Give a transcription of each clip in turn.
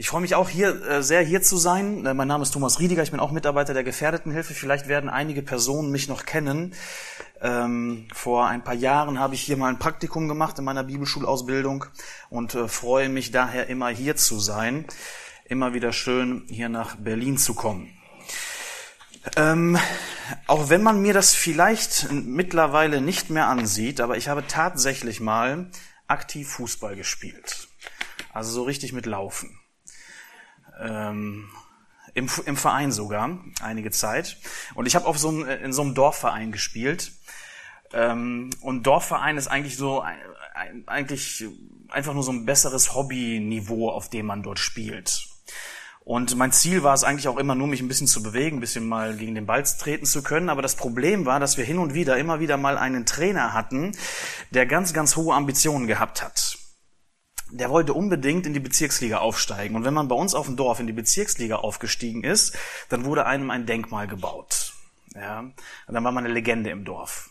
Ich freue mich auch hier äh, sehr hier zu sein. Äh, mein Name ist Thomas Riediger, ich bin auch Mitarbeiter der Gefährdetenhilfe. Vielleicht werden einige Personen mich noch kennen. Ähm, vor ein paar Jahren habe ich hier mal ein Praktikum gemacht in meiner Bibelschulausbildung und äh, freue mich daher immer hier zu sein. Immer wieder schön hier nach Berlin zu kommen. Ähm, auch wenn man mir das vielleicht mittlerweile nicht mehr ansieht, aber ich habe tatsächlich mal aktiv Fußball gespielt. Also so richtig mit Laufen ähm, im, im Verein sogar einige Zeit. Und ich habe auf so einem, in so einem Dorfverein gespielt. Ähm, und Dorfverein ist eigentlich so eigentlich einfach nur so ein besseres Hobbyniveau, auf dem man dort spielt. Und mein Ziel war es eigentlich auch immer nur, mich ein bisschen zu bewegen, ein bisschen mal gegen den Ball treten zu können. Aber das Problem war, dass wir hin und wieder immer wieder mal einen Trainer hatten, der ganz, ganz hohe Ambitionen gehabt hat der wollte unbedingt in die Bezirksliga aufsteigen. Und wenn man bei uns auf dem Dorf in die Bezirksliga aufgestiegen ist, dann wurde einem ein Denkmal gebaut. Ja, und dann war man eine Legende im Dorf.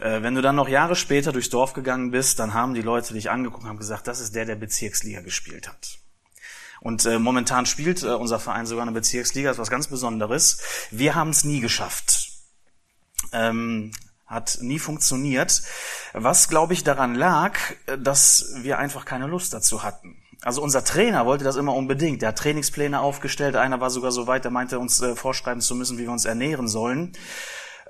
Äh, wenn du dann noch Jahre später durchs Dorf gegangen bist, dann haben die Leute dich angeguckt und haben gesagt, das ist der, der Bezirksliga gespielt hat. Und äh, momentan spielt äh, unser Verein sogar eine Bezirksliga, das ist was ganz Besonderes. Wir haben es nie geschafft. Ähm, hat nie funktioniert, was, glaube ich, daran lag, dass wir einfach keine Lust dazu hatten. Also unser Trainer wollte das immer unbedingt. Der hat Trainingspläne aufgestellt. Einer war sogar so weit, der meinte, uns äh, vorschreiben zu müssen, wie wir uns ernähren sollen.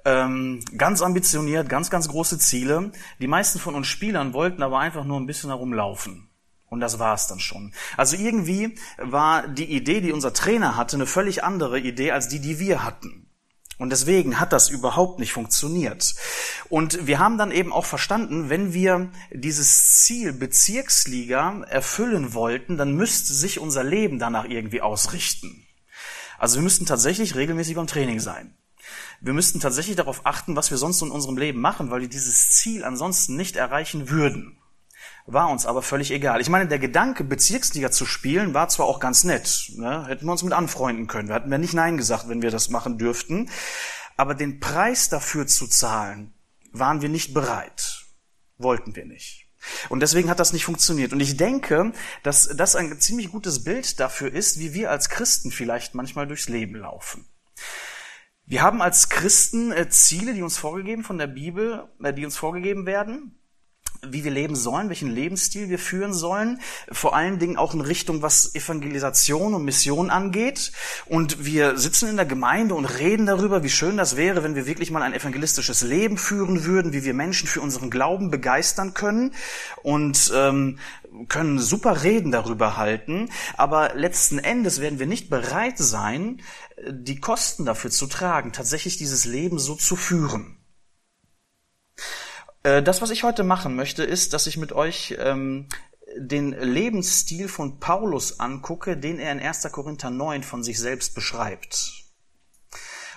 Ähm, ganz ambitioniert, ganz, ganz große Ziele. Die meisten von uns Spielern wollten aber einfach nur ein bisschen herumlaufen. Und das war es dann schon. Also irgendwie war die Idee, die unser Trainer hatte, eine völlig andere Idee als die, die wir hatten. Und deswegen hat das überhaupt nicht funktioniert. Und wir haben dann eben auch verstanden, wenn wir dieses Ziel Bezirksliga erfüllen wollten, dann müsste sich unser Leben danach irgendwie ausrichten. Also wir müssten tatsächlich regelmäßig beim Training sein. Wir müssten tatsächlich darauf achten, was wir sonst in unserem Leben machen, weil wir dieses Ziel ansonsten nicht erreichen würden war uns aber völlig egal. Ich meine, der Gedanke, Bezirksliga zu spielen, war zwar auch ganz nett. Ne? Hätten wir uns mit anfreunden können. Wir hatten ja nicht Nein gesagt, wenn wir das machen dürften. Aber den Preis dafür zu zahlen, waren wir nicht bereit. Wollten wir nicht. Und deswegen hat das nicht funktioniert. Und ich denke, dass das ein ziemlich gutes Bild dafür ist, wie wir als Christen vielleicht manchmal durchs Leben laufen. Wir haben als Christen äh, Ziele, die uns vorgegeben von der Bibel, äh, die uns vorgegeben werden wie wir leben sollen, welchen Lebensstil wir führen sollen, vor allen Dingen auch in Richtung, was Evangelisation und Mission angeht. Und wir sitzen in der Gemeinde und reden darüber, wie schön das wäre, wenn wir wirklich mal ein evangelistisches Leben führen würden, wie wir Menschen für unseren Glauben begeistern können und ähm, können super Reden darüber halten, aber letzten Endes werden wir nicht bereit sein, die Kosten dafür zu tragen, tatsächlich dieses Leben so zu führen. Äh, das, was ich heute machen möchte, ist, dass ich mit euch ähm, den Lebensstil von Paulus angucke, den er in 1. Korinther 9 von sich selbst beschreibt.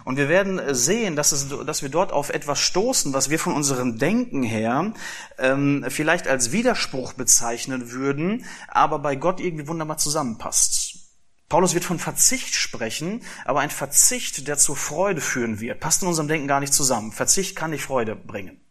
Und wir werden sehen, dass, es, dass wir dort auf etwas stoßen, was wir von unserem Denken her ähm, vielleicht als Widerspruch bezeichnen würden, aber bei Gott irgendwie wunderbar zusammenpasst. Paulus wird von Verzicht sprechen, aber ein Verzicht, der zur Freude führen wird, passt in unserem Denken gar nicht zusammen. Verzicht kann nicht Freude bringen.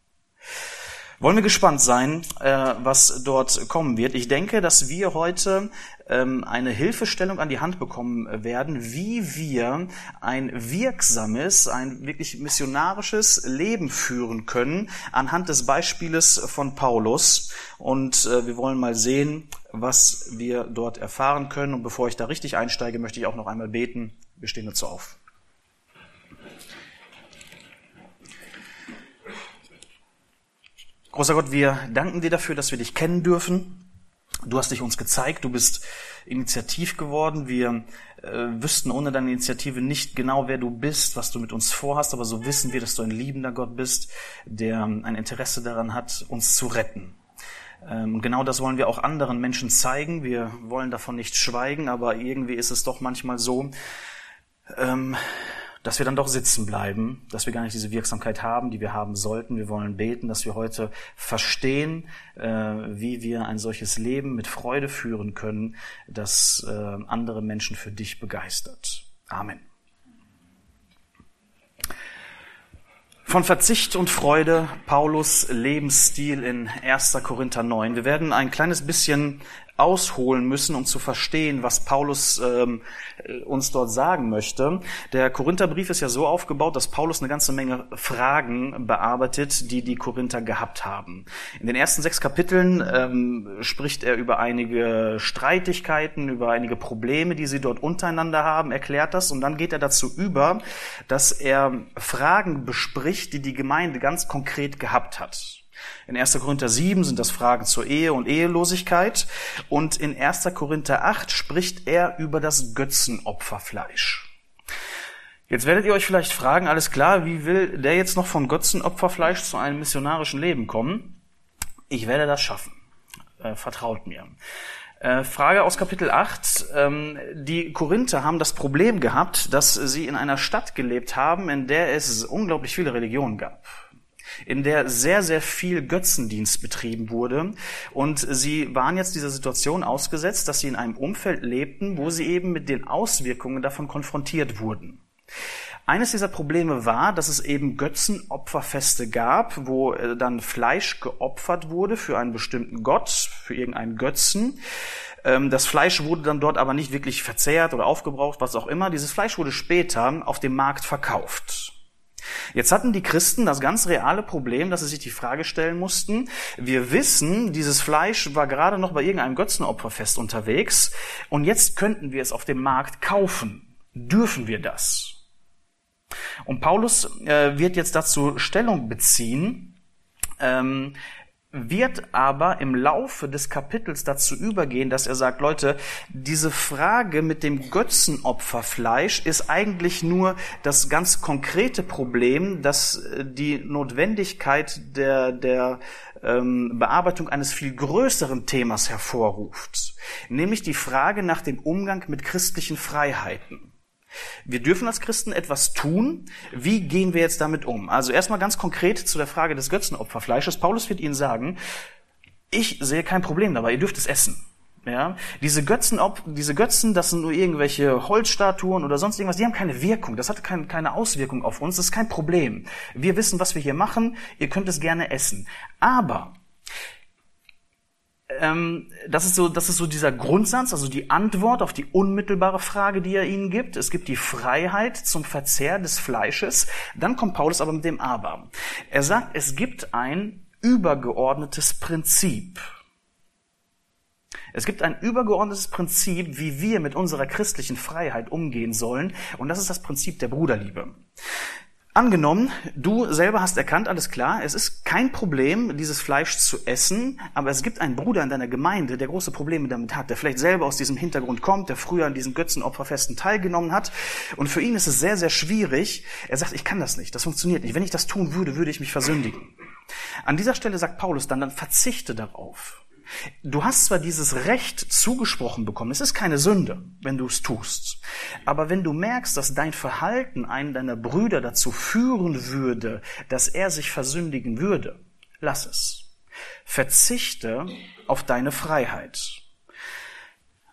Wollen wir gespannt sein, äh, was dort kommen wird. Ich denke, dass wir heute ähm, eine Hilfestellung an die Hand bekommen werden, wie wir ein wirksames, ein wirklich missionarisches Leben führen können, anhand des Beispieles von Paulus. Und äh, wir wollen mal sehen, was wir dort erfahren können. Und bevor ich da richtig einsteige, möchte ich auch noch einmal beten. Wir stehen dazu auf. Großer Gott, wir danken dir dafür, dass wir dich kennen dürfen. Du hast dich uns gezeigt, du bist initiativ geworden. Wir äh, wüssten ohne deine Initiative nicht genau, wer du bist, was du mit uns vorhast, aber so wissen wir, dass du ein liebender Gott bist, der ein Interesse daran hat, uns zu retten. Ähm, genau das wollen wir auch anderen Menschen zeigen. Wir wollen davon nicht schweigen, aber irgendwie ist es doch manchmal so, ähm, dass wir dann doch sitzen bleiben, dass wir gar nicht diese Wirksamkeit haben, die wir haben sollten. Wir wollen beten, dass wir heute verstehen, äh, wie wir ein solches Leben mit Freude führen können, das äh, andere Menschen für dich begeistert. Amen. Von Verzicht und Freude, Paulus Lebensstil in 1. Korinther 9. Wir werden ein kleines bisschen ausholen müssen, um zu verstehen, was Paulus ähm, uns dort sagen möchte. Der Korintherbrief ist ja so aufgebaut, dass Paulus eine ganze Menge Fragen bearbeitet, die die Korinther gehabt haben. In den ersten sechs Kapiteln ähm, spricht er über einige Streitigkeiten, über einige Probleme, die sie dort untereinander haben, erklärt das und dann geht er dazu über, dass er Fragen bespricht, die die Gemeinde ganz konkret gehabt hat. In 1. Korinther 7 sind das Fragen zur Ehe und Ehelosigkeit. Und in 1. Korinther 8 spricht er über das Götzenopferfleisch. Jetzt werdet ihr euch vielleicht fragen, alles klar, wie will der jetzt noch von Götzenopferfleisch zu einem missionarischen Leben kommen? Ich werde das schaffen. Äh, vertraut mir. Äh, Frage aus Kapitel 8. Ähm, die Korinther haben das Problem gehabt, dass sie in einer Stadt gelebt haben, in der es unglaublich viele Religionen gab in der sehr, sehr viel Götzendienst betrieben wurde. Und sie waren jetzt dieser Situation ausgesetzt, dass sie in einem Umfeld lebten, wo sie eben mit den Auswirkungen davon konfrontiert wurden. Eines dieser Probleme war, dass es eben Götzenopferfeste gab, wo äh, dann Fleisch geopfert wurde für einen bestimmten Gott, für irgendeinen Götzen. Ähm, das Fleisch wurde dann dort aber nicht wirklich verzehrt oder aufgebraucht, was auch immer. Dieses Fleisch wurde später auf dem Markt verkauft. Jetzt hatten die Christen das ganz reale Problem, dass sie sich die Frage stellen mussten, wir wissen, dieses Fleisch war gerade noch bei irgendeinem Götzenopferfest unterwegs und jetzt könnten wir es auf dem Markt kaufen. Dürfen wir das? Und Paulus äh, wird jetzt dazu Stellung beziehen, ähm, wird aber im Laufe des Kapitels dazu übergehen, dass er sagt, Leute, diese Frage mit dem Götzenopferfleisch ist eigentlich nur das ganz konkrete Problem, dass äh, die Notwendigkeit der, der ähm, Bearbeitung eines viel größeren Themas hervorruft, nämlich die Frage nach dem Umgang mit christlichen Freiheiten. Wir dürfen als Christen etwas tun. Wie gehen wir jetzt damit um? Also erstmal ganz konkret zu der Frage des Götzenopferfleisches. Paulus wird Ihnen sagen, ich sehe kein Problem dabei, ihr dürft es essen. Ja, diese Götzen, ob, diese Götzen, das sind nur irgendwelche Holzstatuen oder sonst irgendwas, die haben keine Wirkung. Das hat keine, keine Auswirkung auf uns. Das ist kein Problem. Wir wissen, was wir hier machen. Ihr könnt es gerne essen. Aber ähm, das ist so, das ist so dieser Grundsatz, also die Antwort auf die unmittelbare Frage, die er ihnen gibt. Es gibt die Freiheit zum Verzehr des Fleisches. Dann kommt Paulus aber mit dem Aber. Er sagt, es gibt ein übergeordnetes Prinzip. Es gibt ein übergeordnetes Prinzip, wie wir mit unserer christlichen Freiheit umgehen sollen, und das ist das Prinzip der Bruderliebe. Angenommen, du selber hast erkannt, alles klar, es ist kein Problem, dieses Fleisch zu essen, aber es gibt einen Bruder in deiner Gemeinde, der große Probleme damit hat, der vielleicht selber aus diesem Hintergrund kommt, der früher an diesen Götzenopferfesten teilgenommen hat. Und für ihn ist es sehr, sehr schwierig. Er sagt, ich kann das nicht, das funktioniert nicht. Wenn ich das tun würde, würde ich mich versündigen. An dieser Stelle sagt Paulus dann, dann verzichte darauf. Du hast zwar dieses Recht zugesprochen bekommen, es ist keine Sünde, wenn du es tust, aber wenn du merkst, dass dein Verhalten einen deiner Brüder dazu führen würde, dass er sich versündigen würde, lass es. Verzichte auf deine Freiheit.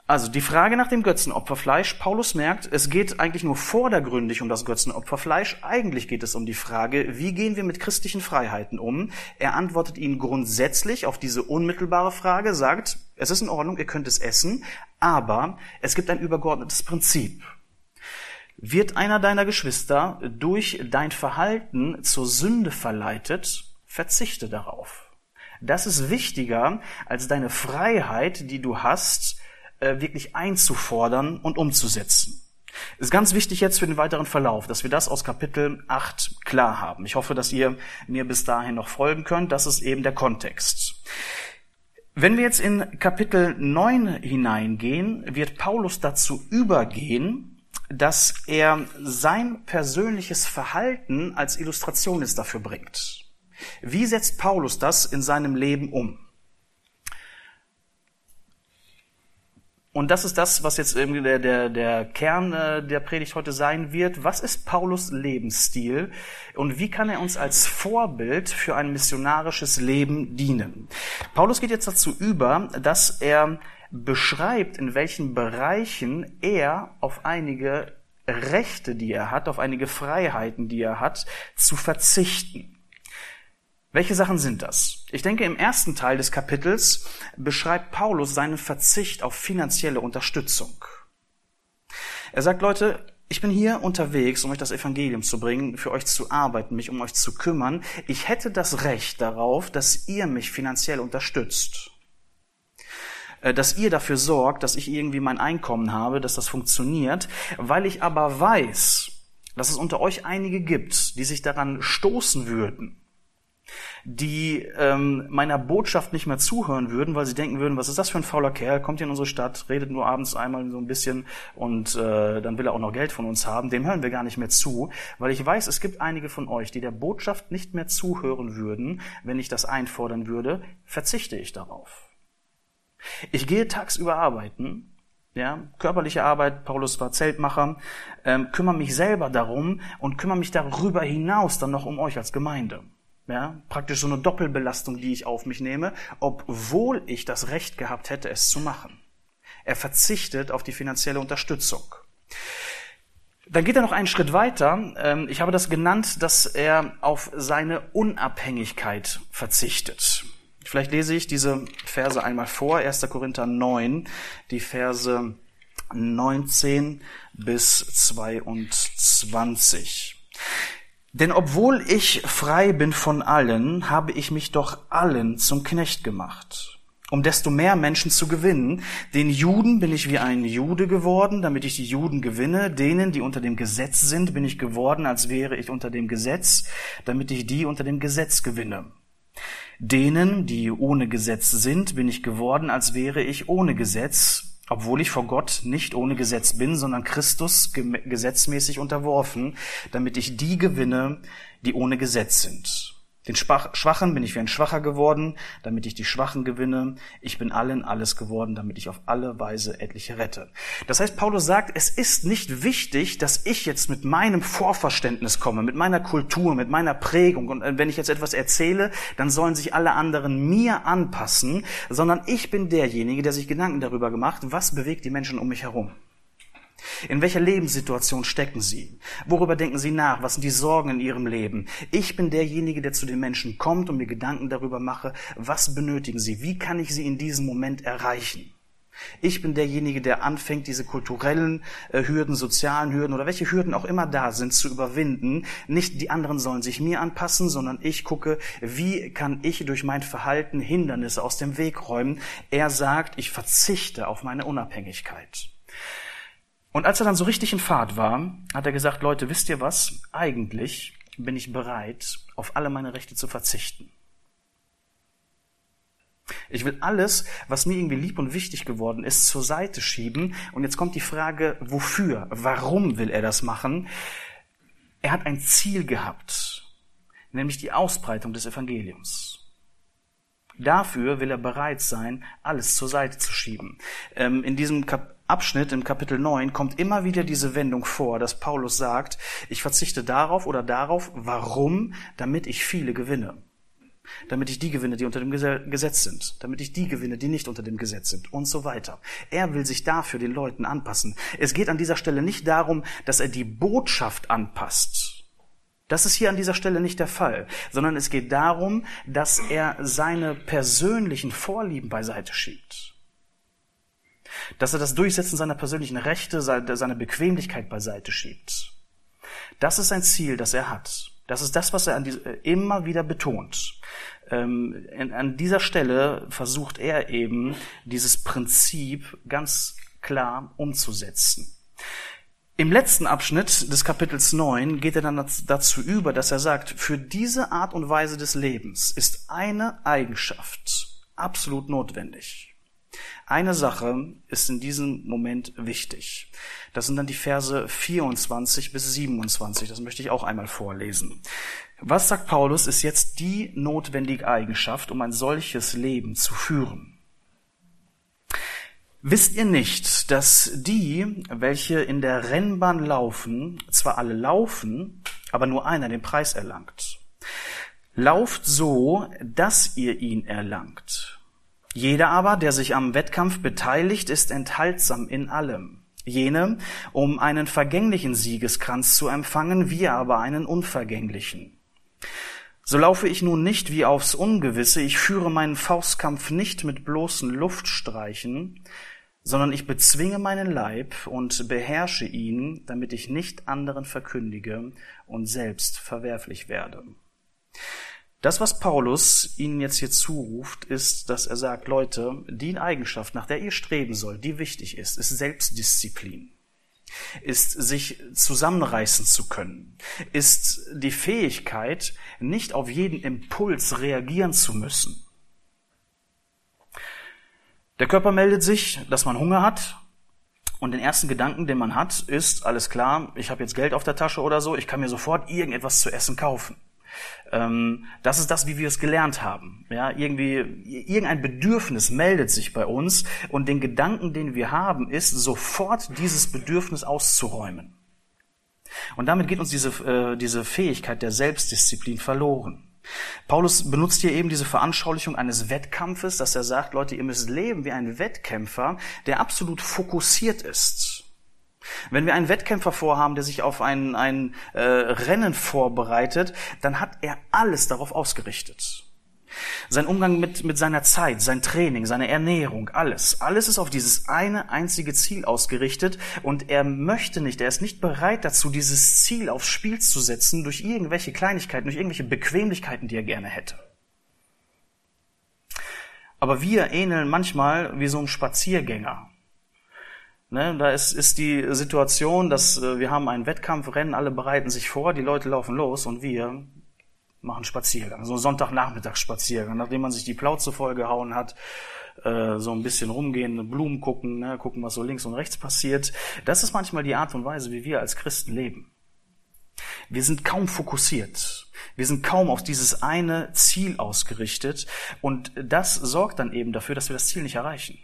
Also die Frage nach dem Götzenopferfleisch. Paulus merkt, es geht eigentlich nur vordergründig um das Götzenopferfleisch. Eigentlich geht es um die Frage, wie gehen wir mit christlichen Freiheiten um? Er antwortet ihnen grundsätzlich auf diese unmittelbare Frage, sagt, es ist in Ordnung, ihr könnt es essen, aber es gibt ein übergeordnetes Prinzip. Wird einer deiner Geschwister durch dein Verhalten zur Sünde verleitet, verzichte darauf. Das ist wichtiger als deine Freiheit, die du hast, äh, wirklich einzufordern und umzusetzen. Ist ganz wichtig jetzt für den weiteren Verlauf, dass wir das aus Kapitel 8 klar haben. Ich hoffe, dass ihr mir bis dahin noch folgen könnt. Das ist eben der Kontext. Wenn wir jetzt in Kapitel 9 hineingehen, wird Paulus dazu übergehen, dass er sein persönliches Verhalten als Illustration jetzt dafür bringt. Wie setzt Paulus das in seinem Leben um? Und das ist das, was jetzt irgendwie der, der, der Kern äh, der Predigt heute sein wird. Was ist Paulus Lebensstil und wie kann er uns als Vorbild für ein missionarisches Leben dienen? Paulus geht jetzt dazu über, dass er beschreibt, in welchen Bereichen er auf einige Rechte, die er hat, auf einige Freiheiten, die er hat, zu verzichten. Welche Sachen sind das? Ich denke, im ersten Teil des Kapitels beschreibt Paulus seinen Verzicht auf finanzielle Unterstützung. Er sagt, Leute, ich bin hier unterwegs, um euch das Evangelium zu bringen, für euch zu arbeiten, mich um euch zu kümmern. Ich hätte das Recht darauf, dass ihr mich finanziell unterstützt. Äh, dass ihr dafür sorgt, dass ich irgendwie mein Einkommen habe, dass das funktioniert. Weil ich aber weiß, dass es unter euch einige gibt, die sich daran stoßen würden, die ähm, meiner Botschaft nicht mehr zuhören würden, weil sie denken würden, was ist das für ein fauler Kerl, kommt hier in unsere Stadt, redet nur abends einmal so ein bisschen und äh, dann will er auch noch Geld von uns haben, dem hören wir gar nicht mehr zu, weil ich weiß, es gibt einige von euch, die der Botschaft nicht mehr zuhören würden, wenn ich das einfordern würde, verzichte ich darauf. Ich gehe tagsüber arbeiten, ja, körperliche Arbeit, Paulus war Zeltmacher, ähm, kümmere mich selber darum und kümmere mich darüber hinaus dann noch um euch als Gemeinde. Ja, praktisch so eine Doppelbelastung, die ich auf mich nehme, obwohl ich das Recht gehabt hätte, es zu machen. Er verzichtet auf die finanzielle Unterstützung. Dann geht er noch einen Schritt weiter. Ähm, ich habe das genannt, dass er auf seine Unabhängigkeit verzichtet. Vielleicht lese ich diese Verse einmal vor. 1. Korinther 9, die Verse 19 bis 22. Denn obwohl ich frei bin von allen, habe ich mich doch allen zum Knecht gemacht, um desto mehr Menschen zu gewinnen. Den Juden bin ich wie ein Jude geworden, damit ich die Juden gewinne. Denen, die unter dem Gesetz sind, bin ich geworden, als wäre ich unter dem Gesetz, damit ich die unter dem Gesetz gewinne. Denen, die ohne Gesetz sind, bin ich geworden, als wäre ich ohne Gesetz, obwohl ich vor Gott nicht ohne Gesetz bin, sondern Christus gesetzmäßig unterworfen, damit ich die gewinne, die ohne Gesetz sind. Den Schwachen bin ich wie ein Schwacher geworden, damit ich die Schwachen gewinne. Ich bin allen alles geworden, damit ich auf alle Weise etliche rette. Das heißt, Paulus sagt, es ist nicht wichtig, dass ich jetzt mit meinem Vorverständnis komme, mit meiner Kultur, mit meiner Prägung. Und äh, wenn ich jetzt etwas erzähle, dann sollen sich alle anderen mir anpassen, sondern ich bin derjenige, der sich Gedanken darüber gemacht, was bewegt die Menschen um mich herum. In welcher Lebenssituation stecken Sie? Worüber denken Sie nach? Was sind die Sorgen in Ihrem Leben? Ich bin derjenige, der zu den Menschen kommt und mir Gedanken darüber mache, was benötigen Sie? Wie kann ich Sie in diesem Moment erreichen? Ich bin derjenige, der anfängt, diese kulturellen äh, Hürden, sozialen Hürden oder welche Hürden auch immer da sind, zu überwinden. Nicht die anderen sollen sich mir anpassen, sondern ich gucke, wie kann ich durch mein Verhalten Hindernisse aus dem Weg räumen. Er sagt, ich verzichte auf meine Unabhängigkeit. Und als er dann so richtig in Fahrt war, hat er gesagt, Leute, wisst ihr was? Eigentlich bin ich bereit, auf alle meine Rechte zu verzichten. Ich will alles, was mir irgendwie lieb und wichtig geworden ist, zur Seite schieben. Und jetzt kommt die Frage, wofür? Warum will er das machen? Er hat ein Ziel gehabt, nämlich die Ausbreitung des Evangeliums. Dafür will er bereit sein, alles zur Seite zu schieben. Ähm, in diesem Kap Abschnitt im Kapitel 9 kommt immer wieder diese Wendung vor, dass Paulus sagt, ich verzichte darauf oder darauf, warum? Damit ich viele gewinne. Damit ich die gewinne, die unter dem Gesetz sind. Damit ich die gewinne, die nicht unter dem Gesetz sind. Und so weiter. Er will sich dafür den Leuten anpassen. Es geht an dieser Stelle nicht darum, dass er die Botschaft anpasst. Das ist hier an dieser Stelle nicht der Fall, sondern es geht darum, dass er seine persönlichen Vorlieben beiseite schiebt dass er das Durchsetzen seiner persönlichen Rechte, seine Bequemlichkeit beiseite schiebt. Das ist ein Ziel, das er hat. Das ist das, was er die, äh, immer wieder betont. Ähm, an dieser Stelle versucht er eben, dieses Prinzip ganz klar umzusetzen. Im letzten Abschnitt des Kapitels 9 geht er dann dazu über, dass er sagt, für diese Art und Weise des Lebens ist eine Eigenschaft absolut notwendig. Eine Sache ist in diesem Moment wichtig. Das sind dann die Verse 24 bis 27. Das möchte ich auch einmal vorlesen. Was sagt Paulus, ist jetzt die notwendige Eigenschaft, um ein solches Leben zu führen? Wisst ihr nicht, dass die, welche in der Rennbahn laufen, zwar alle laufen, aber nur einer den Preis erlangt? Lauft so, dass ihr ihn erlangt. Jeder aber, der sich am Wettkampf beteiligt, ist enthaltsam in allem. Jene, um einen vergänglichen Siegeskranz zu empfangen, wir aber einen unvergänglichen. So laufe ich nun nicht wie aufs Ungewisse, ich führe meinen Faustkampf nicht mit bloßen Luftstreichen, sondern ich bezwinge meinen Leib und beherrsche ihn, damit ich nicht anderen verkündige und selbst verwerflich werde. Das, was Paulus ihnen jetzt hier zuruft, ist, dass er sagt, Leute, die Eigenschaft, nach der ihr streben sollt, die wichtig ist, ist Selbstdisziplin ist sich zusammenreißen zu können, ist die Fähigkeit, nicht auf jeden Impuls reagieren zu müssen. Der Körper meldet sich, dass man Hunger hat. Und den ersten Gedanken, den man hat, ist, alles klar, ich habe jetzt Geld auf der Tasche oder so, ich kann mir sofort irgendetwas zu essen kaufen. Ähm, das ist das, wie wir es gelernt haben. Ja, irgendwie, irgendein Bedürfnis meldet sich bei uns und den Gedanken, den wir haben, ist, sofort dieses Bedürfnis auszuräumen. Und damit geht uns diese, äh, diese Fähigkeit der Selbstdisziplin verloren. Paulus benutzt hier eben diese Veranschaulichung eines Wettkampfes, dass er sagt, Leute, ihr müsst leben wie ein Wettkämpfer, der absolut fokussiert ist. Wenn wir einen Wettkämpfer vorhaben, der sich auf ein, ein äh, Rennen vorbereitet, dann hat er alles darauf ausgerichtet. Sein Umgang mit, mit seiner Zeit, sein Training, seine Ernährung, alles. Alles ist auf dieses eine einzige Ziel ausgerichtet und er möchte nicht, er ist nicht bereit dazu, dieses Ziel aufs Spiel zu setzen durch irgendwelche Kleinigkeiten, durch irgendwelche Bequemlichkeiten, die er gerne hätte. Aber wir ähneln manchmal wie so ein Spaziergänger, Ne, da ist, ist die Situation, dass äh, wir haben einen Wettkampfrennen, alle bereiten sich vor, die Leute laufen los und wir machen Spaziergang, so Sonntagnachmittagsspaziergang, nachdem man sich die Plauze vollgehauen hat, äh, so ein bisschen rumgehen, Blumen gucken, ne, gucken, was so links und rechts passiert. Das ist manchmal die Art und Weise, wie wir als Christen leben. Wir sind kaum fokussiert. Wir sind kaum auf dieses eine Ziel ausgerichtet und das sorgt dann eben dafür, dass wir das Ziel nicht erreichen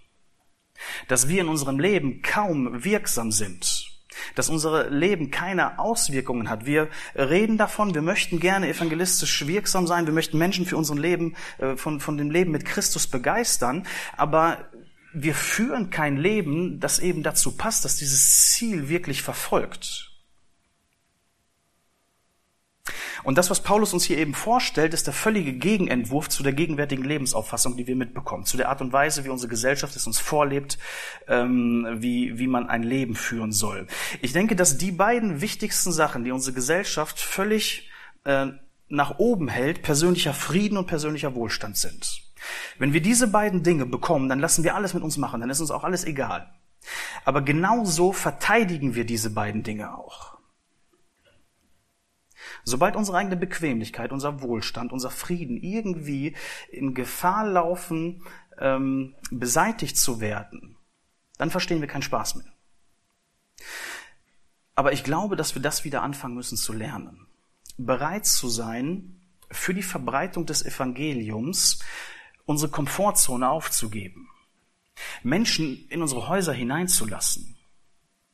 dass wir in unserem Leben kaum wirksam sind, dass unser Leben keine Auswirkungen hat. Wir reden davon, wir möchten gerne evangelistisch wirksam sein, wir möchten Menschen für unser Leben, äh, von, von dem Leben mit Christus begeistern, aber wir führen kein Leben, das eben dazu passt, dass dieses Ziel wirklich verfolgt. Und das, was Paulus uns hier eben vorstellt, ist der völlige Gegenentwurf zu der gegenwärtigen Lebensauffassung, die wir mitbekommen, zu der Art und Weise, wie unsere Gesellschaft es uns vorlebt, ähm, wie, wie man ein Leben führen soll. Ich denke, dass die beiden wichtigsten Sachen, die unsere Gesellschaft völlig äh, nach oben hält, persönlicher Frieden und persönlicher Wohlstand sind. Wenn wir diese beiden Dinge bekommen, dann lassen wir alles mit uns machen, dann ist uns auch alles egal. Aber genauso verteidigen wir diese beiden Dinge auch. Sobald unsere eigene Bequemlichkeit, unser Wohlstand, unser Frieden irgendwie in Gefahr laufen, ähm, beseitigt zu werden, dann verstehen wir keinen Spaß mehr. Aber ich glaube, dass wir das wieder anfangen müssen zu lernen. Bereit zu sein, für die Verbreitung des Evangeliums unsere Komfortzone aufzugeben. Menschen in unsere Häuser hineinzulassen.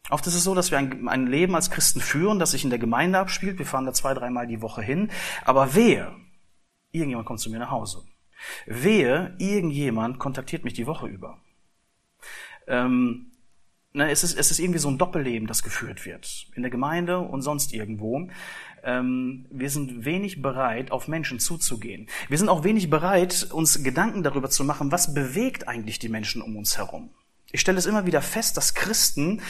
Oft ist es so, dass wir ein, ein, Leben als Christen führen, das sich in der Gemeinde abspielt. Wir fahren da zwei, dreimal die Woche hin. Aber wehe, irgendjemand kommt zu mir nach Hause. Wehe, irgendjemand kontaktiert mich die Woche über. Ähm, ne, es, ist, es ist irgendwie so ein Doppelleben, das geführt wird. In der Gemeinde und sonst irgendwo. Ähm, wir sind wenig bereit, auf Menschen zuzugehen. Wir sind auch wenig bereit, uns Gedanken darüber zu machen, was bewegt eigentlich die Menschen um uns herum. Ich stelle es immer wieder fest, dass Christen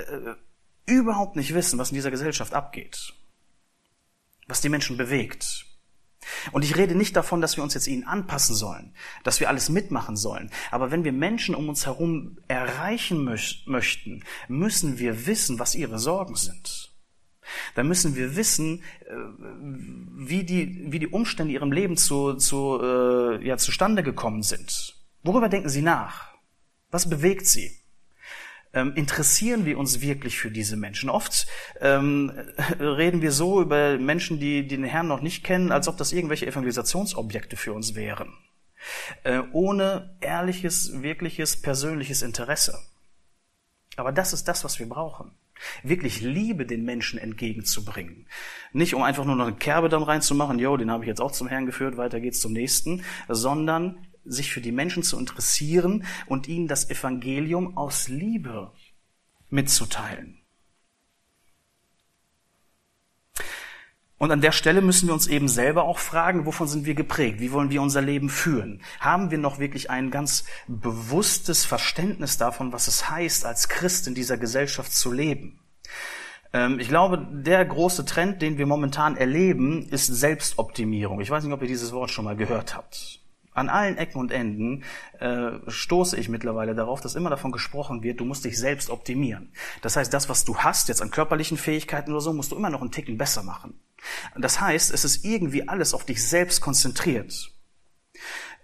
äh, überhaupt nicht wissen, was in dieser Gesellschaft abgeht, was die Menschen bewegt. Und ich rede nicht davon, dass wir uns jetzt ihnen anpassen sollen, dass wir alles mitmachen sollen. Aber wenn wir Menschen um uns herum erreichen möchten, müssen wir wissen, was ihre Sorgen sind. Da müssen wir wissen, äh, wie die, wie die Umstände ihrem Leben zu, zu, äh, ja, zustande gekommen sind. Worüber denken sie nach? Was bewegt sie? Ähm, interessieren wir uns wirklich für diese Menschen? Oft ähm, reden wir so über Menschen, die, die den Herrn noch nicht kennen, als ob das irgendwelche Evangelisationsobjekte für uns wären. Äh, ohne ehrliches, wirkliches, persönliches Interesse. Aber das ist das, was wir brauchen. Wirklich Liebe den Menschen entgegenzubringen. Nicht um einfach nur noch eine Kerbe dann reinzumachen, jo, den habe ich jetzt auch zum Herrn geführt, weiter geht's zum nächsten, sondern sich für die Menschen zu interessieren und ihnen das Evangelium aus Liebe mitzuteilen. Und an der Stelle müssen wir uns eben selber auch fragen, wovon sind wir geprägt? Wie wollen wir unser Leben führen? Haben wir noch wirklich ein ganz bewusstes Verständnis davon, was es heißt, als Christ in dieser Gesellschaft zu leben? Ähm, ich glaube, der große Trend, den wir momentan erleben, ist Selbstoptimierung. Ich weiß nicht, ob ihr dieses Wort schon mal gehört habt. An allen Ecken und Enden äh, stoße ich mittlerweile darauf, dass immer davon gesprochen wird, du musst dich selbst optimieren. Das heißt, das, was du hast, jetzt an körperlichen Fähigkeiten oder so, musst du immer noch einen Ticken besser machen. Das heißt, es ist irgendwie alles auf dich selbst konzentriert.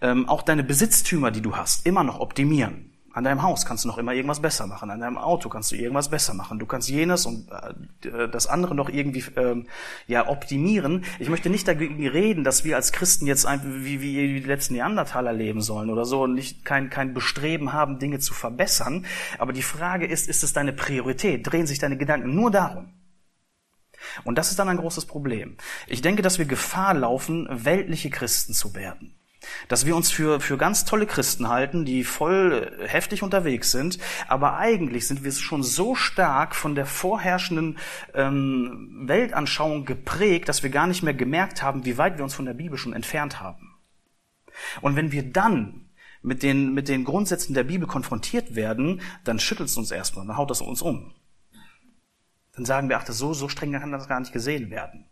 Ähm, auch deine Besitztümer, die du hast, immer noch optimieren. An deinem Haus kannst du noch immer irgendwas besser machen. An deinem Auto kannst du irgendwas besser machen. Du kannst jenes und äh, das andere noch irgendwie ähm, ja optimieren. Ich möchte nicht dagegen reden, dass wir als Christen jetzt einfach wie, wie die letzten Neandertaler leben sollen oder so und nicht kein, kein Bestreben haben, Dinge zu verbessern. Aber die Frage ist, ist es deine Priorität? Drehen sich deine Gedanken nur darum? Und das ist dann ein großes Problem. Ich denke, dass wir Gefahr laufen, weltliche Christen zu werden. Dass wir uns für, für ganz tolle Christen halten, die voll heftig unterwegs sind, aber eigentlich sind wir schon so stark von der vorherrschenden ähm, Weltanschauung geprägt, dass wir gar nicht mehr gemerkt haben, wie weit wir uns von der Bibel schon entfernt haben. Und wenn wir dann mit den, mit den Grundsätzen der Bibel konfrontiert werden, dann schüttelt es uns erstmal, dann haut es uns um. Dann sagen wir, ach, das so, so streng kann das gar nicht gesehen werden.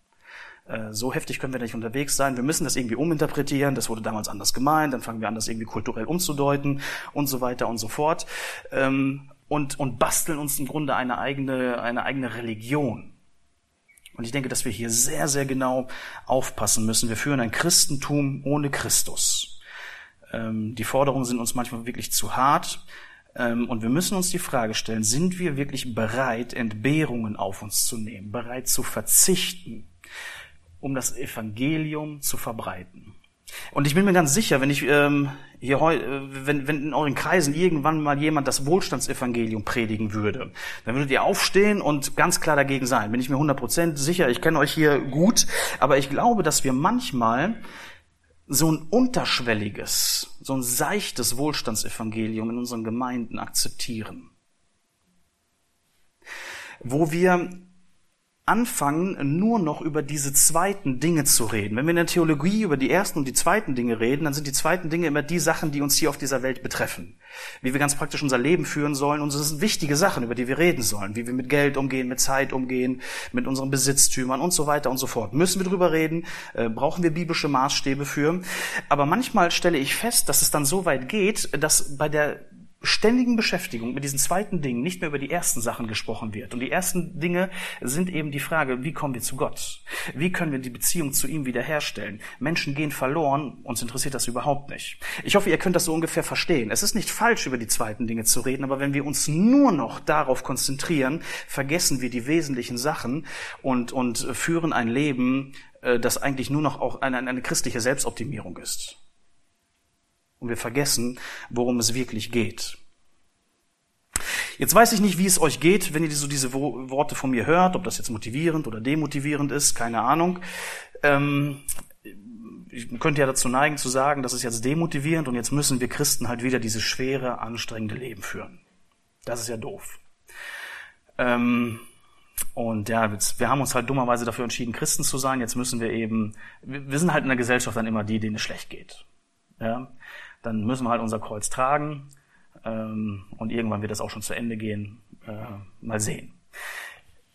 Äh, so heftig können wir nicht unterwegs sein. Wir müssen das irgendwie uminterpretieren. Das wurde damals anders gemeint. Dann fangen wir an, das irgendwie kulturell umzudeuten und so weiter und so fort. Ähm, und, und basteln uns im Grunde eine eigene, eine eigene Religion. Und ich denke, dass wir hier sehr, sehr genau aufpassen müssen. Wir führen ein Christentum ohne Christus. Ähm, die Forderungen sind uns manchmal wirklich zu hart. Ähm, und wir müssen uns die Frage stellen, sind wir wirklich bereit, Entbehrungen auf uns zu nehmen, bereit zu verzichten, um das Evangelium zu verbreiten? Und ich bin mir ganz sicher, wenn ich ähm, hier heu, äh, wenn, wenn in euren Kreisen irgendwann mal jemand das Wohlstandsevangelium predigen würde, dann würdet ihr aufstehen und ganz klar dagegen sein. Bin ich mir 100% sicher. Ich kenne euch hier gut, aber ich glaube, dass wir manchmal so ein unterschwelliges, so ein seichtes Wohlstandsevangelium in unseren Gemeinden akzeptieren. Wo wir anfangen, nur noch über diese zweiten Dinge zu reden. Wenn wir in der Theologie über die ersten und die zweiten Dinge reden, dann sind die zweiten Dinge immer die Sachen, die uns hier auf dieser Welt betreffen. Wie wir ganz praktisch unser Leben führen sollen. Und das sind wichtige Sachen, über die wir reden sollen. Wie wir mit Geld umgehen, mit Zeit umgehen, mit unseren Besitztümern und so weiter und so fort. Müssen wir drüber reden? Äh, brauchen wir biblische Maßstäbe für? Aber manchmal stelle ich fest, dass es dann so weit geht, dass bei der ständigen Beschäftigung mit diesen zweiten Dingen nicht mehr über die ersten Sachen gesprochen wird. Und die ersten Dinge sind eben die Frage, wie kommen wir zu Gott? Wie können wir die Beziehung zu ihm wiederherstellen? Menschen gehen verloren, uns interessiert das überhaupt nicht. Ich hoffe, ihr könnt das so ungefähr verstehen. Es ist nicht falsch, über die zweiten Dinge zu reden, aber wenn wir uns nur noch darauf konzentrieren, vergessen wir die wesentlichen Sachen und, und führen ein Leben, äh, das eigentlich nur noch auch eine, eine christliche Selbstoptimierung ist und wir vergessen, worum es wirklich geht. Jetzt weiß ich nicht, wie es euch geht, wenn ihr so diese Worte von mir hört, ob das jetzt motivierend oder demotivierend ist, keine Ahnung. Ähm, ich könnte ja dazu neigen zu sagen, das ist jetzt demotivierend und jetzt müssen wir Christen halt wieder dieses schwere, anstrengende Leben führen. Das ist ja doof. Ähm, und ja, wir haben uns halt dummerweise dafür entschieden, Christen zu sein. Jetzt müssen wir eben, wir sind halt in der Gesellschaft dann immer die, denen es schlecht geht. Ja? Dann müssen wir halt unser Kreuz tragen ähm, und irgendwann wird das auch schon zu Ende gehen. Äh, mal sehen.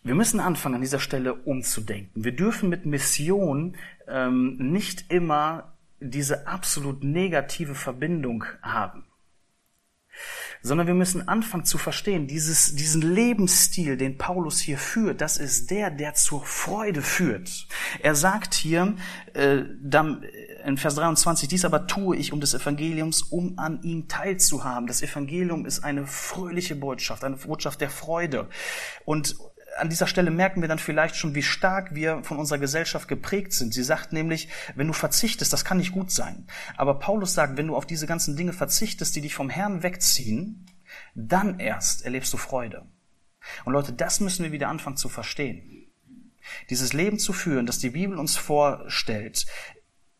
Wir müssen anfangen, an dieser Stelle umzudenken. Wir dürfen mit Mission ähm, nicht immer diese absolut negative Verbindung haben sondern wir müssen anfangen zu verstehen, dieses, diesen Lebensstil, den Paulus hier führt, das ist der, der zur Freude führt. Er sagt hier äh, dann in Vers 23, dies aber tue ich um des Evangeliums, um an ihm teilzuhaben. Das Evangelium ist eine fröhliche Botschaft, eine Botschaft der Freude. Und an dieser Stelle merken wir dann vielleicht schon, wie stark wir von unserer Gesellschaft geprägt sind. Sie sagt nämlich, wenn du verzichtest, das kann nicht gut sein. Aber Paulus sagt, wenn du auf diese ganzen Dinge verzichtest, die dich vom Herrn wegziehen, dann erst erlebst du Freude. Und Leute, das müssen wir wieder anfangen zu verstehen. Dieses Leben zu führen, das die Bibel uns vorstellt,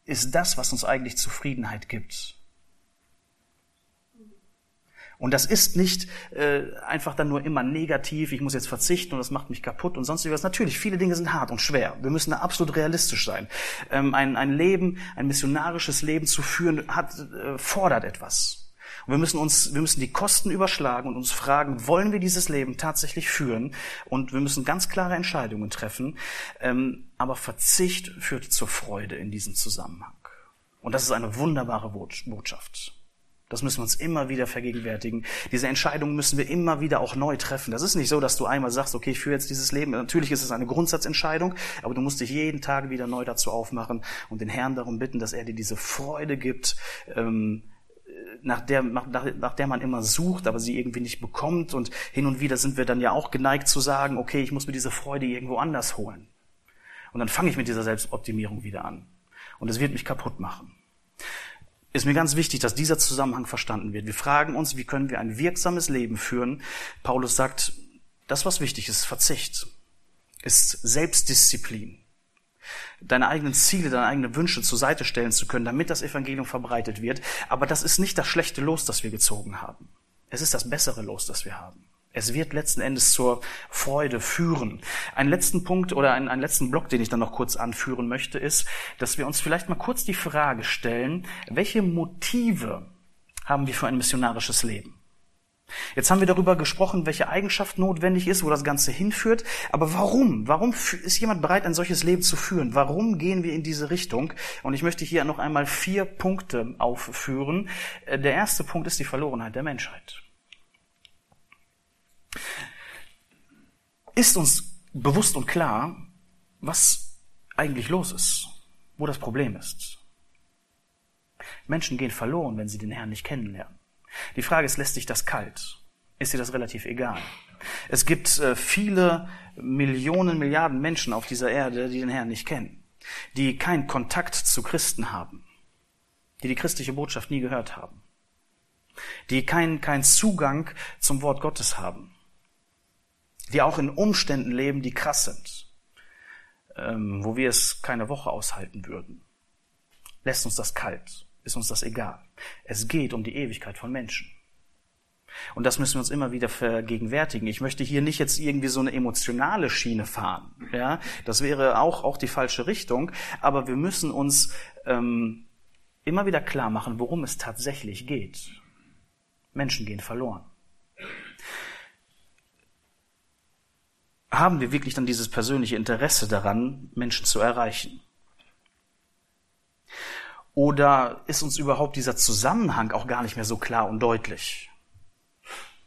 ist das, was uns eigentlich Zufriedenheit gibt. Und das ist nicht äh, einfach dann nur immer negativ, ich muss jetzt verzichten und das macht mich kaputt und sonst irgendwas. Natürlich, viele Dinge sind hart und schwer. Wir müssen da absolut realistisch sein. Ähm, ein, ein Leben, ein missionarisches Leben zu führen, hat, äh, fordert etwas. Und wir müssen uns, wir müssen die Kosten überschlagen und uns fragen, wollen wir dieses Leben tatsächlich führen? Und wir müssen ganz klare Entscheidungen treffen. Ähm, aber Verzicht führt zur Freude in diesem Zusammenhang. Und das ist eine wunderbare Botschaft. Das müssen wir uns immer wieder vergegenwärtigen. Diese Entscheidungen müssen wir immer wieder auch neu treffen. Das ist nicht so, dass du einmal sagst, okay, ich führe jetzt dieses Leben. Natürlich ist es eine Grundsatzentscheidung, aber du musst dich jeden Tag wieder neu dazu aufmachen und den Herrn darum bitten, dass er dir diese Freude gibt, ähm, nach der, nach, nach der man immer sucht, aber sie irgendwie nicht bekommt. Und hin und wieder sind wir dann ja auch geneigt zu sagen, okay, ich muss mir diese Freude irgendwo anders holen. Und dann fange ich mit dieser Selbstoptimierung wieder an. Und es wird mich kaputt machen ist mir ganz wichtig, dass dieser Zusammenhang verstanden wird. Wir fragen uns, wie können wir ein wirksames Leben führen? Paulus sagt, das, was wichtig ist, Verzicht, ist Selbstdisziplin. Deine eigenen Ziele, deine eigenen Wünsche zur Seite stellen zu können, damit das Evangelium verbreitet wird. Aber das ist nicht das schlechte Los, das wir gezogen haben. Es ist das bessere Los, das wir haben. Es wird letzten Endes zur Freude führen. Einen letzten Punkt oder einen, einen, letzten Block, den ich dann noch kurz anführen möchte, ist, dass wir uns vielleicht mal kurz die Frage stellen, welche Motive haben wir für ein missionarisches Leben? Jetzt haben wir darüber gesprochen, welche Eigenschaft notwendig ist, wo das Ganze hinführt. Aber warum? Warum ist jemand bereit, ein solches Leben zu führen? Warum gehen wir in diese Richtung? Und ich möchte hier noch einmal vier Punkte aufführen. Äh, der erste Punkt ist die Verlorenheit der Menschheit. Ist uns bewusst und klar, was eigentlich los ist, wo das Problem ist? Menschen gehen verloren, wenn sie den Herrn nicht kennenlernen. Die Frage ist, lässt sich das kalt? Ist dir das relativ egal? Es gibt äh, viele Millionen, Milliarden Menschen auf dieser Erde, die den Herrn nicht kennen, die keinen Kontakt zu Christen haben, die die christliche Botschaft nie gehört haben, die keinen keinen Zugang zum Wort Gottes haben die auch in Umständen leben, die krass sind, ähm, wo wir es keine Woche aushalten würden. Lässt uns das kalt? Ist uns das egal? Es geht um die Ewigkeit von Menschen. Und das müssen wir uns immer wieder vergegenwärtigen. Ich möchte hier nicht jetzt irgendwie so eine emotionale Schiene fahren. Ja, das wäre auch auch die falsche Richtung. Aber wir müssen uns ähm, immer wieder klar machen, worum es tatsächlich geht. Menschen gehen verloren. Haben wir wirklich dann dieses persönliche Interesse daran, Menschen zu erreichen? Oder ist uns überhaupt dieser Zusammenhang auch gar nicht mehr so klar und deutlich?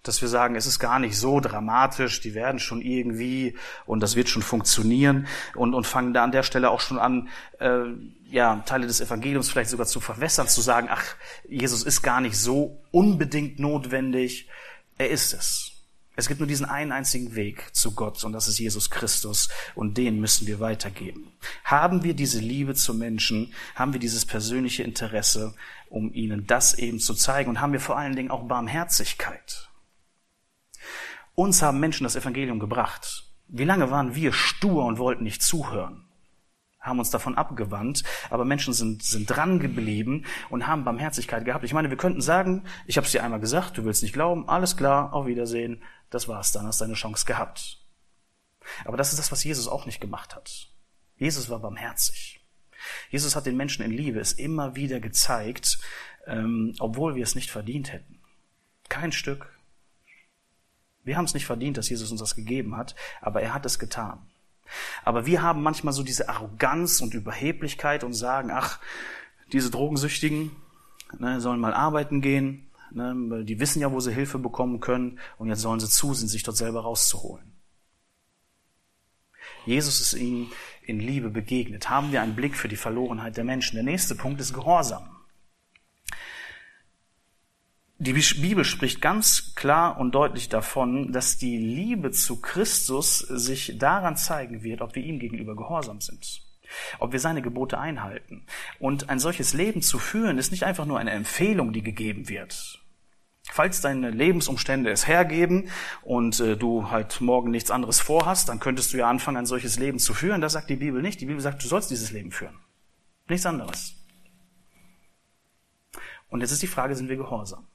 Dass wir sagen, es ist gar nicht so dramatisch, die werden schon irgendwie und das wird schon funktionieren und, und fangen da an der Stelle auch schon an, äh, ja, Teile des Evangeliums vielleicht sogar zu verwässern, zu sagen, ach, Jesus ist gar nicht so unbedingt notwendig, er ist es. Es gibt nur diesen einen einzigen Weg zu Gott und das ist Jesus Christus und den müssen wir weitergeben. Haben wir diese Liebe zu Menschen, haben wir dieses persönliche Interesse, um ihnen das eben zu zeigen und haben wir vor allen Dingen auch Barmherzigkeit. Uns haben Menschen das Evangelium gebracht. Wie lange waren wir stur und wollten nicht zuhören? Haben uns davon abgewandt, aber Menschen sind, sind dran geblieben und haben Barmherzigkeit gehabt. Ich meine, wir könnten sagen, ich habe es dir einmal gesagt, du willst nicht glauben, alles klar, auf Wiedersehen, das war's dann, hast deine Chance gehabt. Aber das ist das, was Jesus auch nicht gemacht hat. Jesus war barmherzig. Jesus hat den Menschen in Liebe es immer wieder gezeigt, ähm, obwohl wir es nicht verdient hätten. Kein Stück. Wir haben es nicht verdient, dass Jesus uns das gegeben hat, aber er hat es getan. Aber wir haben manchmal so diese Arroganz und Überheblichkeit und sagen, ach, diese Drogensüchtigen ne, sollen mal arbeiten gehen, Ne, die wissen ja, wo sie Hilfe bekommen können und jetzt sollen sie zusehen, sich dort selber rauszuholen. Jesus ist ihnen in Liebe begegnet. Haben wir einen Blick für die Verlorenheit der Menschen. Der nächste Punkt ist Gehorsam. Die Bibel spricht ganz klar und deutlich davon, dass die Liebe zu Christus sich daran zeigen wird, ob wir ihm gegenüber gehorsam sind ob wir seine Gebote einhalten. Und ein solches Leben zu führen, ist nicht einfach nur eine Empfehlung, die gegeben wird. Falls deine Lebensumstände es hergeben und äh, du halt morgen nichts anderes vorhast, dann könntest du ja anfangen, ein solches Leben zu führen. Das sagt die Bibel nicht. Die Bibel sagt, du sollst dieses Leben führen. Nichts anderes. Und jetzt ist die Frage, sind wir gehorsam?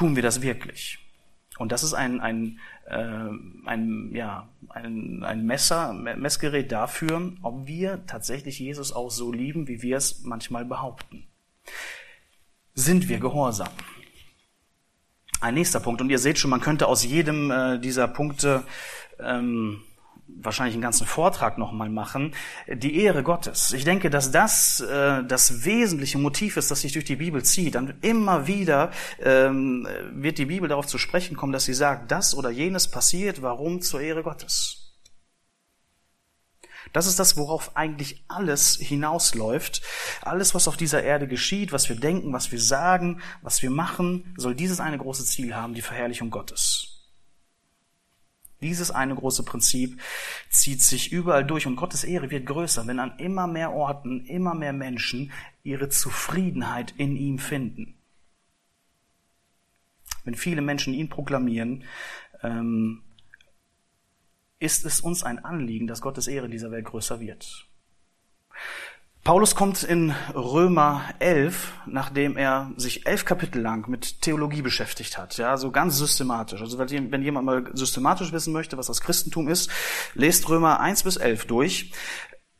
Tun wir das wirklich? Und das ist ein, ein, äh, ein, ja, ein, ein Messer, Messgerät dafür, ob wir tatsächlich Jesus auch so lieben, wie wir es manchmal behaupten. Sind wir gehorsam? Ein nächster Punkt, und ihr seht schon, man könnte aus jedem äh, dieser Punkte ähm, wahrscheinlich einen ganzen Vortrag nochmal machen, die Ehre Gottes. Ich denke, dass das äh, das wesentliche Motiv ist, das sich durch die Bibel zieht. Dann immer wieder ähm, wird die Bibel darauf zu sprechen kommen, dass sie sagt, das oder jenes passiert, warum zur Ehre Gottes. Das ist das, worauf eigentlich alles hinausläuft. Alles, was auf dieser Erde geschieht, was wir denken, was wir sagen, was wir machen, soll dieses eine große Ziel haben, die Verherrlichung Gottes. Dieses eine große Prinzip zieht sich überall durch und Gottes Ehre wird größer, wenn an immer mehr Orten, immer mehr Menschen ihre Zufriedenheit in ihm finden. Wenn viele Menschen ihn proklamieren, ähm, ist es uns ein Anliegen, dass Gottes Ehre in dieser Welt größer wird. Paulus kommt in Römer 11, nachdem er sich elf Kapitel lang mit Theologie beschäftigt hat, ja, so ganz systematisch. Also wenn jemand mal systematisch wissen möchte, was das Christentum ist, lest Römer 1 bis 11 durch.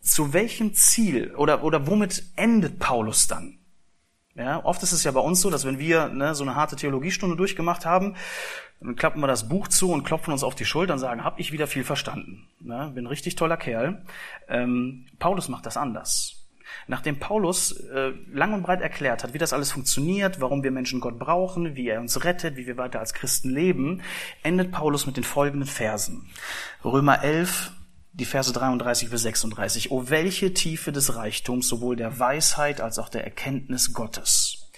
Zu welchem Ziel oder, oder womit endet Paulus dann? Ja, oft ist es ja bei uns so, dass wenn wir ne, so eine harte Theologiestunde durchgemacht haben, dann klappen wir das Buch zu und klopfen uns auf die Schulter und sagen, hab ich wieder viel verstanden. Ne, bin richtig toller Kerl. Ähm, Paulus macht das anders. Nachdem Paulus äh, lang und breit erklärt hat, wie das alles funktioniert, warum wir Menschen Gott brauchen, wie er uns rettet, wie wir weiter als Christen leben, endet Paulus mit den folgenden Versen. Römer 11, die Verse 33 bis 36. O welche Tiefe des Reichtums, sowohl der Weisheit als auch der Erkenntnis Gottes.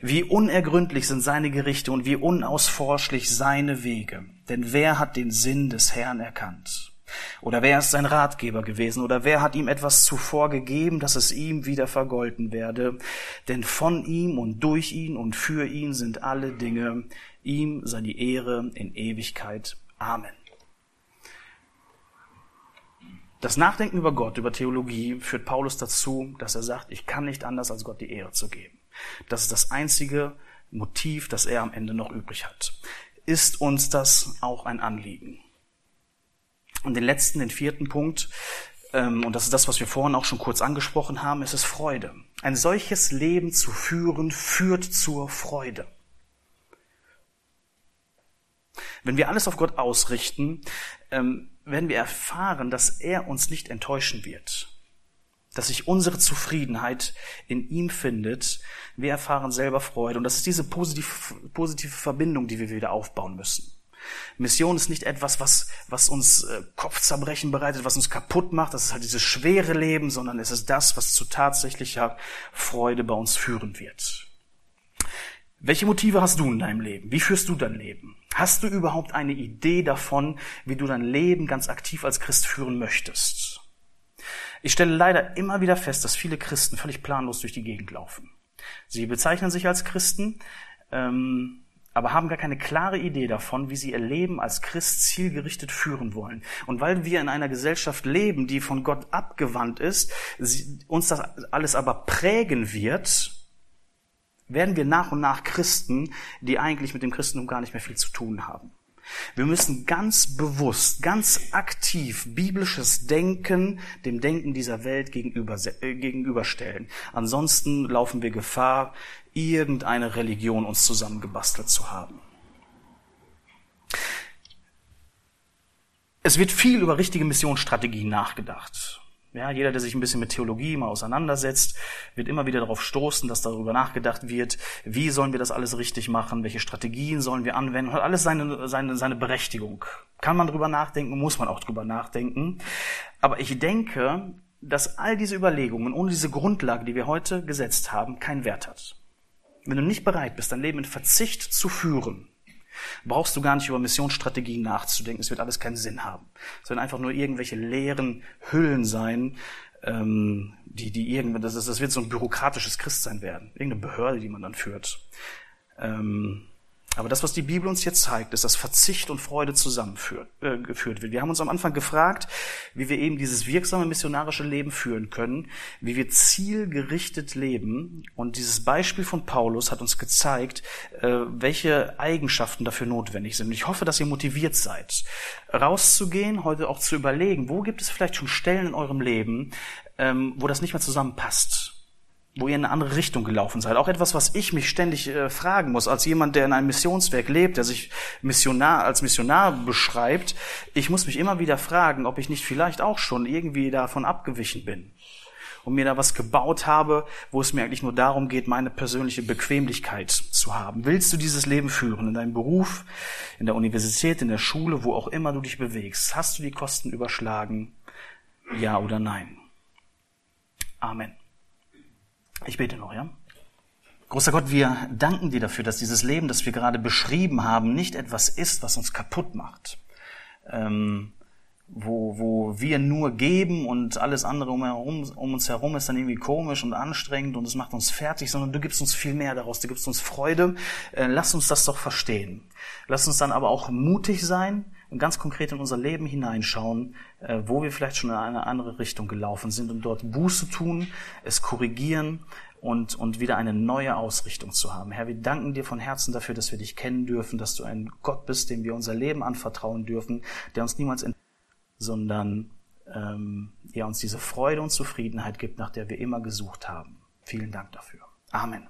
Wie unergründlich sind seine Gerichte und wie unausforschlich seine Wege. Denn wer hat den Sinn des Herrn erkannt? Oder wer ist sein Ratgeber gewesen? Oder wer hat ihm etwas zuvor gegeben, dass es ihm wieder vergolten werde? Denn von ihm und durch ihn und für ihn sind alle Dinge. Ihm sei die Ehre in Ewigkeit. Amen. Das Nachdenken über Gott, über Theologie, führt Paulus dazu, dass er sagt, ich kann nicht anders, als Gott die Ehre zu geben. Das ist das einzige Motiv, das er am Ende noch übrig hat. Ist uns das auch ein Anliegen? Und den letzten, den vierten Punkt, ähm, und das ist das, was wir vorhin auch schon kurz angesprochen haben, ist es Freude. Ein solches Leben zu führen führt zur Freude. Wenn wir alles auf Gott ausrichten, ähm, werden wir erfahren, dass er uns nicht enttäuschen wird, dass sich unsere Zufriedenheit in ihm findet. Wir erfahren selber Freude und das ist diese positive, positive Verbindung, die wir wieder aufbauen müssen. Mission ist nicht etwas, was, was uns äh, Kopfzerbrechen bereitet, was uns kaputt macht. Das ist halt dieses schwere Leben, sondern es ist das, was zu tatsächlicher Freude bei uns führen wird. Welche Motive hast du in deinem Leben? Wie führst du dein Leben? Hast du überhaupt eine Idee davon, wie du dein Leben ganz aktiv als Christ führen möchtest? Ich stelle leider immer wieder fest, dass viele Christen völlig planlos durch die Gegend laufen. Sie bezeichnen sich als Christen, ähm, aber haben gar keine klare Idee davon, wie sie ihr Leben als Christ zielgerichtet führen wollen. Und weil wir in einer Gesellschaft leben, die von Gott abgewandt ist, uns das alles aber prägen wird, werden wir nach und nach Christen, die eigentlich mit dem Christentum gar nicht mehr viel zu tun haben. Wir müssen ganz bewusst, ganz aktiv biblisches Denken dem Denken dieser Welt gegenüber, äh, gegenüberstellen. Ansonsten laufen wir Gefahr, irgendeine Religion uns zusammengebastelt zu haben. Es wird viel über richtige Missionsstrategien nachgedacht. Ja, jeder, der sich ein bisschen mit Theologie mal auseinandersetzt, wird immer wieder darauf stoßen, dass darüber nachgedacht wird, wie sollen wir das alles richtig machen, welche Strategien sollen wir anwenden, hat alles seine, seine, seine Berechtigung. Kann man drüber nachdenken, muss man auch drüber nachdenken. Aber ich denke, dass all diese Überlegungen ohne diese Grundlage, die wir heute gesetzt haben, keinen Wert hat. Wenn du nicht bereit bist, dein Leben in Verzicht zu führen, brauchst du gar nicht über Missionsstrategien nachzudenken. Es wird alles keinen Sinn haben. Es werden einfach nur irgendwelche leeren Hüllen sein, ähm, die, die irgendwann, das, das wird so ein bürokratisches Christsein werden. Irgendeine Behörde, die man dann führt. Ähm, Aber das, was die Bibel uns hier zeigt, ist, dass Verzicht und Freude zusammengeführt äh, wird. Wir haben uns am Anfang gefragt, wie wir eben dieses wirksame missionarische Leben führen können, wie wir zielgerichtet leben. Und dieses Beispiel von Paulus hat uns gezeigt, äh, welche Eigenschaften dafür notwendig sind. Und ich hoffe, dass ihr motiviert seid, rauszugehen, heute auch zu überlegen, wo gibt es vielleicht schon Stellen in eurem Leben, ähm, wo das nicht mehr zusammenpasst wo ihr in eine andere Richtung gelaufen seid. Auch etwas, was ich mich ständig äh, fragen muss, als jemand, der in einem Missionswerk lebt, der sich Missionar, als Missionar beschreibt. Ich muss mich immer wieder fragen, ob ich nicht vielleicht auch schon irgendwie davon abgewichen bin und mir da was gebaut habe, wo es mir eigentlich nur darum geht, meine persönliche Bequemlichkeit zu haben. Willst du dieses Leben führen in deinem Beruf, in der Universität, in der Schule, wo auch immer du dich bewegst? Hast du die Kosten überschlagen? Ja oder nein? Amen. Ich bete noch, ja? Großer Gott, wir danken dir dafür, dass dieses Leben, das wir gerade beschrieben haben, nicht etwas ist, was uns kaputt macht. Ähm, wo, wo wir nur geben und alles andere um, herum, um uns herum ist dann irgendwie komisch und anstrengend und es macht uns fertig, sondern du gibst uns viel mehr daraus, du gibst uns Freude. Äh, lass uns das doch verstehen. Lass uns dann aber auch mutig sein und ganz konkret in unser Leben hineinschauen, äh, wo wir vielleicht schon in eine andere Richtung gelaufen sind und dort Buße tun, es korrigieren und, und wieder eine neue Ausrichtung zu haben. Herr, wir danken dir von Herzen dafür, dass wir dich kennen dürfen, dass du ein Gott bist, dem wir unser Leben anvertrauen dürfen, der uns niemals, in, sondern ähm, ja uns diese Freude und Zufriedenheit gibt, nach der wir immer gesucht haben. Vielen Dank dafür. Amen.